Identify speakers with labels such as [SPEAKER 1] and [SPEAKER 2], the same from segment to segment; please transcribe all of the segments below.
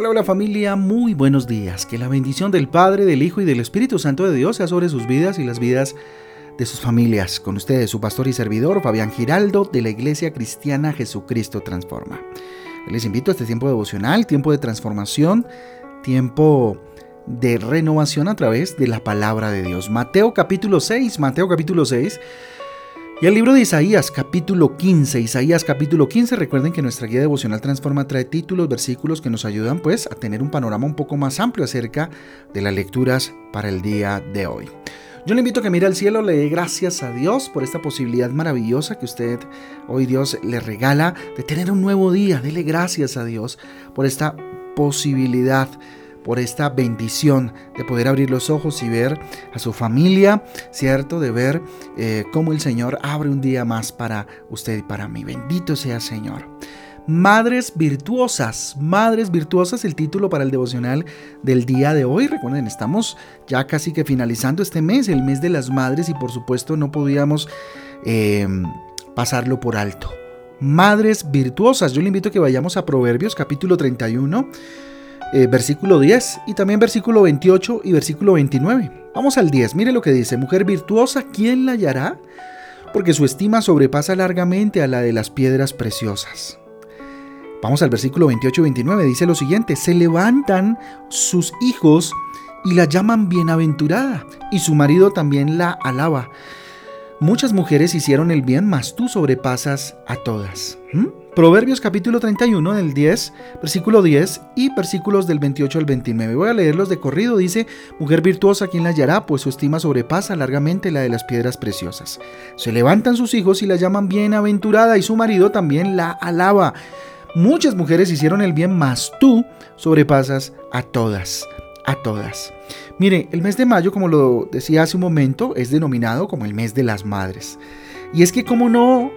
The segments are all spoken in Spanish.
[SPEAKER 1] Hola, hola familia, muy buenos días. Que la bendición del Padre, del Hijo y del Espíritu Santo de Dios sea sobre sus vidas y las vidas de sus familias. Con ustedes su pastor y servidor, Fabián Giraldo, de la Iglesia Cristiana Jesucristo Transforma. Les invito a este tiempo devocional, tiempo de transformación, tiempo de renovación a través de la palabra de Dios. Mateo capítulo 6, Mateo capítulo 6 y el libro de Isaías, capítulo 15. Isaías, capítulo 15. Recuerden que nuestra guía devocional Transforma trae títulos, versículos que nos ayudan pues a tener un panorama un poco más amplio acerca de las lecturas para el día de hoy. Yo le invito a que mire al cielo, le dé gracias a Dios por esta posibilidad maravillosa que usted hoy Dios le regala de tener un nuevo día. Dele gracias a Dios por esta posibilidad por esta bendición de poder abrir los ojos y ver a su familia, ¿cierto? De ver eh, cómo el Señor abre un día más para usted y para mí. Bendito sea Señor. Madres virtuosas, Madres virtuosas, el título para el devocional del día de hoy. Recuerden, estamos ya casi que finalizando este mes, el mes de las madres, y por supuesto no podíamos em, pasarlo por alto. Madres virtuosas, yo le invito a que vayamos a Proverbios capítulo 31 eh, versículo 10 y también versículo 28 y versículo 29. Vamos al 10, mire lo que dice, mujer virtuosa, ¿quién la hallará? Porque su estima sobrepasa largamente a la de las piedras preciosas. Vamos al versículo 28 y 29, dice lo siguiente, se levantan sus hijos y la llaman bienaventurada, y su marido también la alaba. Muchas mujeres hicieron el bien, mas tú sobrepasas a todas. ¿Mm? Proverbios capítulo 31 del 10, versículo 10 y versículos del 28 al 29. Voy a leerlos de corrido. Dice, mujer virtuosa, ¿quién la hallará? Pues su estima sobrepasa largamente la de las piedras preciosas. Se levantan sus hijos y la llaman bienaventurada y su marido también la alaba. Muchas mujeres hicieron el bien, mas tú sobrepasas a todas, a todas. Mire, el mes de mayo, como lo decía hace un momento, es denominado como el mes de las madres. Y es que como no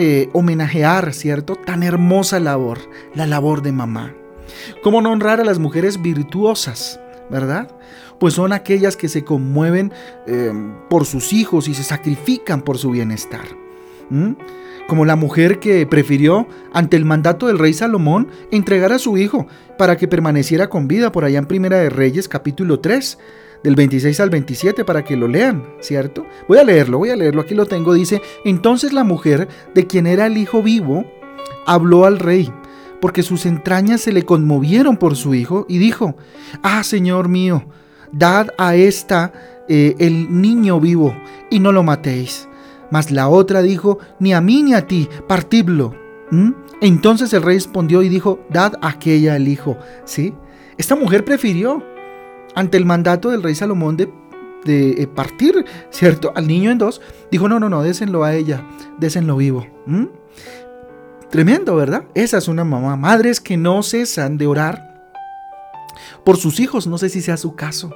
[SPEAKER 1] eh, homenajear, ¿cierto? Tan hermosa labor, la labor de mamá. ¿Cómo no honrar a las mujeres virtuosas, verdad? Pues son aquellas que se conmueven eh, por sus hijos y se sacrifican por su bienestar. Como la mujer que prefirió, ante el mandato del rey Salomón, entregar a su hijo para que permaneciera con vida por allá en Primera de Reyes capítulo 3 del 26 al 27 para que lo lean, ¿cierto? Voy a leerlo, voy a leerlo, aquí lo tengo, dice, entonces la mujer de quien era el hijo vivo habló al rey, porque sus entrañas se le conmovieron por su hijo, y dijo, ah, Señor mío, dad a esta eh, el niño vivo, y no lo matéis. Mas la otra dijo, ni a mí ni a ti, partidlo. ¿Mm? Entonces el rey respondió y dijo, dad aquella el hijo. ¿Sí? Esta mujer prefirió ante el mandato del rey Salomón de, de eh, partir, ¿cierto? Al niño en dos, dijo, no, no, no, désenlo a ella, désenlo vivo. Tremendo, ¿verdad? Esa es una mamá. Madres que no cesan de orar por sus hijos, no sé si sea su caso.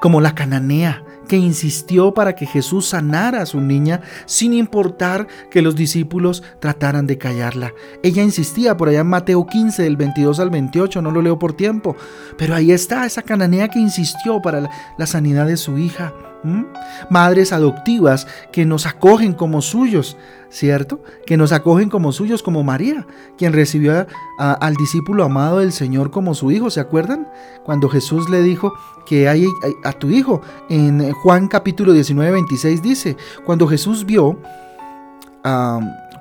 [SPEAKER 1] Como la cananea, que insistió para que Jesús sanara a su niña sin importar que los discípulos trataran de callarla. Ella insistía por allá en Mateo 15 del 22 al 28, no lo leo por tiempo, pero ahí está esa cananea que insistió para la, sanidad de su hija. Madres adoptivas que nos acogen como suyos, ¿cierto? Que nos acogen como suyos, como María, quien recibió al discípulo amado del Señor como su hijo, ¿se acuerdan? Cuando Jesús le dijo que hay, a tu hijo, en Juan capítulo 19, 26 dice, cuando Jesús vio,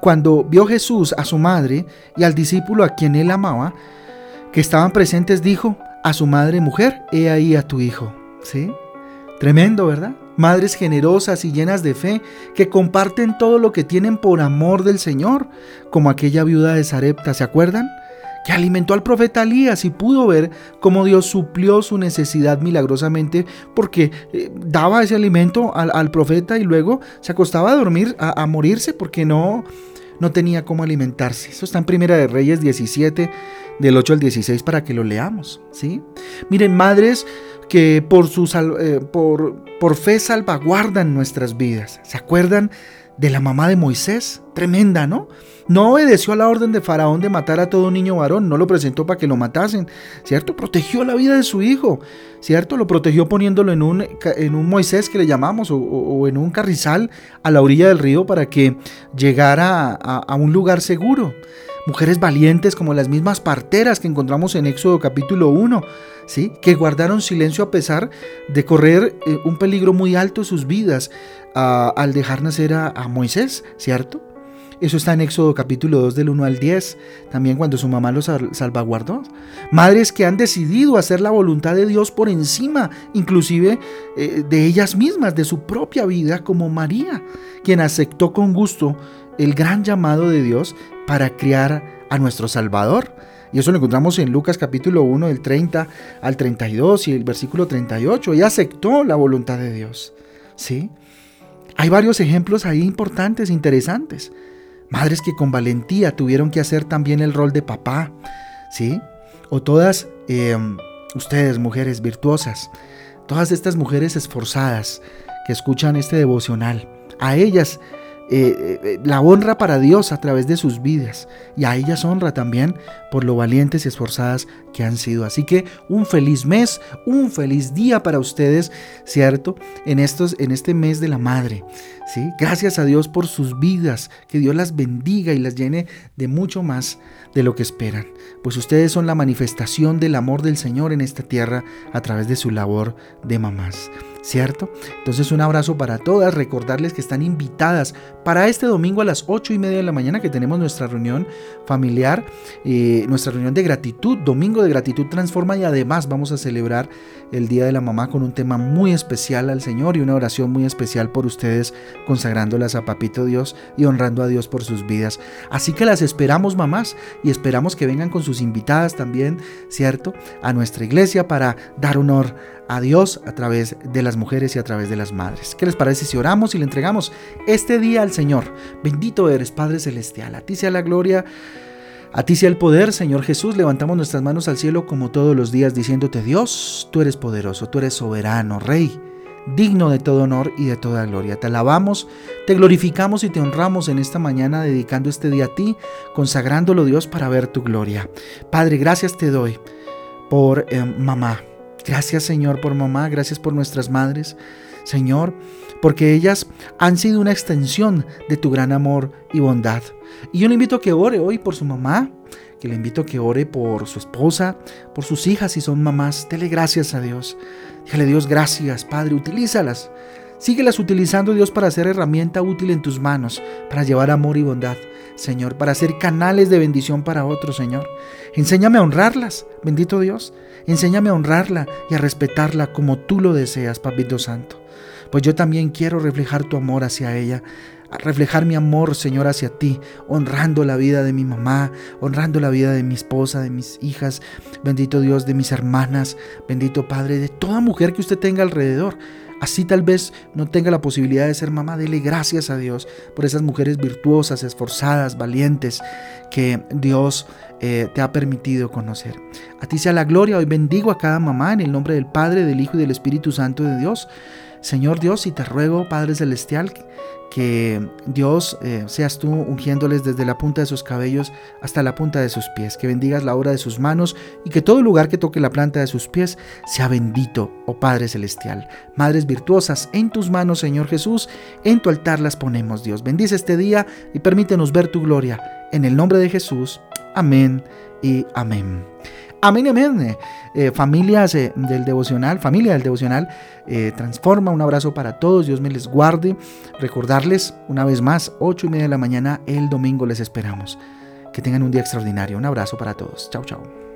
[SPEAKER 1] cuando vio Jesús a su madre y al discípulo a quien él amaba, que estaban presentes, dijo a su madre, mujer, he ahí a tu hijo, ¿sí? Tremendo, ¿verdad? Madres generosas y llenas de fe que comparten todo lo que tienen por amor del Señor, como aquella viuda de Sarepta, ¿se acuerdan? Que alimentó al profeta Elías y pudo ver cómo Dios suplió su necesidad milagrosamente porque eh, daba ese alimento al, profeta y luego se acostaba a dormir, a, morirse porque no, no tenía cómo alimentarse. Eso está en Primera de Reyes 17, del 8 al 16 para que lo leamos, ¿sí? Miren, madres que por, su eh, por, por fe salvaguardan nuestras vidas. ¿Se acuerdan de la mamá de Moisés? Tremenda, ¿no? No obedeció a la orden de Faraón de matar a todo niño varón, no lo presentó para que lo matasen, ¿cierto? Protegió la vida de su hijo, ¿cierto? Lo protegió poniéndolo en un, en un Moisés que le llamamos o, en un carrizal a la orilla del río para que llegara a, a un lugar seguro. Mujeres valientes como las mismas parteras que encontramos en Éxodo capítulo 1, ¿sí? que guardaron silencio a pesar de correr eh, un peligro muy alto en sus vidas al dejar nacer a, a Moisés, ¿cierto? Eso está en Éxodo capítulo 2 del 1 al 10, también cuando su mamá los salvaguardó. Madres que han decidido hacer la voluntad de Dios por encima, inclusive eh, de ellas mismas, de su propia vida, como María, quien aceptó con gusto el gran llamado de Dios para criar a nuestro Salvador. Y eso lo encontramos en Lucas capítulo 1 del 30 al 32 y el versículo 38. Ella aceptó la voluntad de Dios. ¿Sí? Hay varios ejemplos ahí importantes, interesantes. Madres que con valentía tuvieron que hacer también el rol de papá, ¿sí? O todas eh, ustedes, mujeres virtuosas, todas estas mujeres esforzadas que escuchan este devocional, a ellas eh, eh, la honra para Dios a través de sus vidas y a ellas honra también por lo valientes y esforzadas que han sido. Así que un feliz mes, un feliz día para ustedes, ¿cierto? En, estos, en este mes de la madre. ¿sí? Gracias a Dios por sus vidas, que Dios las bendiga y las llene de mucho más de lo que esperan. Pues ustedes son la manifestación del amor del Señor en esta tierra a través de su labor de mamás. ¿Cierto? Entonces un abrazo para todas, recordarles que están invitadas para este domingo a las 8 y media de la mañana que tenemos nuestra reunión familiar, eh, nuestra reunión de gratitud, domingo de gratitud transforma y además vamos a celebrar el Día de la Mamá con un tema muy especial al Señor y una oración muy especial por ustedes, consagrándolas a Papito Dios y honrando a Dios por sus vidas. Así que las esperamos mamás y esperamos que vengan con sus invitadas también, ¿cierto? A nuestra iglesia para dar honor a Dios a través de mujeres y a través de las madres. ¿Qué les parece si oramos y le entregamos este día al Señor? Bendito eres, Padre Celestial. A ti sea la gloria. A ti sea el poder, Señor Jesús. Levantamos nuestras manos al cielo como todos los días diciéndote, Dios, tú eres poderoso, tú eres soberano, Rey, digno de todo honor y de toda gloria. Te alabamos, te glorificamos y te honramos en esta mañana dedicando este día a ti, consagrándolo Dios para ver tu gloria. Padre, gracias te doy por eh, mamá. Gracias Señor por mamá, gracias por nuestras madres, Señor, porque ellas han sido una extensión de tu gran amor y bondad. Y yo le invito a que ore hoy por su mamá, que le invito a que ore por su esposa, por sus hijas si son mamás. Dele gracias a Dios. Dígale Dios, gracias, Padre, utilízalas. Síguelas utilizando, Dios, para ser herramienta útil en tus manos, para llevar amor y bondad, Señor, para ser canales de bendición para otros, Señor. Enséñame a honrarlas, bendito Dios. Enséñame a honrarla y a respetarla como tú lo deseas, Papito Santo. Pues yo también quiero reflejar tu amor hacia ella, reflejar mi amor, Señor, hacia ti, honrando la vida de mi mamá, honrando la vida de mi esposa, de mis hijas, bendito Dios, de mis hermanas, bendito Padre, de toda mujer que usted tenga alrededor. Así tal vez no tenga la posibilidad de ser mamá, dele gracias a Dios por esas mujeres virtuosas, esforzadas, valientes que Dios eh, te ha permitido conocer. A ti sea la gloria, hoy bendigo a cada mamá en el nombre del Padre, del Hijo y del Espíritu Santo de Dios. Señor Dios, y te ruego, Padre Celestial, que Dios eh, seas tú ungiéndoles desde la punta de sus cabellos hasta la punta de sus pies, que bendigas la obra de sus manos y que todo lugar que toque la planta de sus pies sea bendito, oh Padre Celestial. Madres virtuosas, en tus manos, Señor Jesús, en tu altar las ponemos, Dios. Bendice este día y permítenos ver tu gloria. En el nombre de Jesús. Amén y amén. Amén, amén. Eh, familias eh, del devocional, familia del devocional, eh, transforma. Un abrazo para todos. Dios me les guarde. Recordarles una vez más, ocho y media de la mañana, el domingo les esperamos. Que tengan un día extraordinario. Un abrazo para todos. Chao, chao.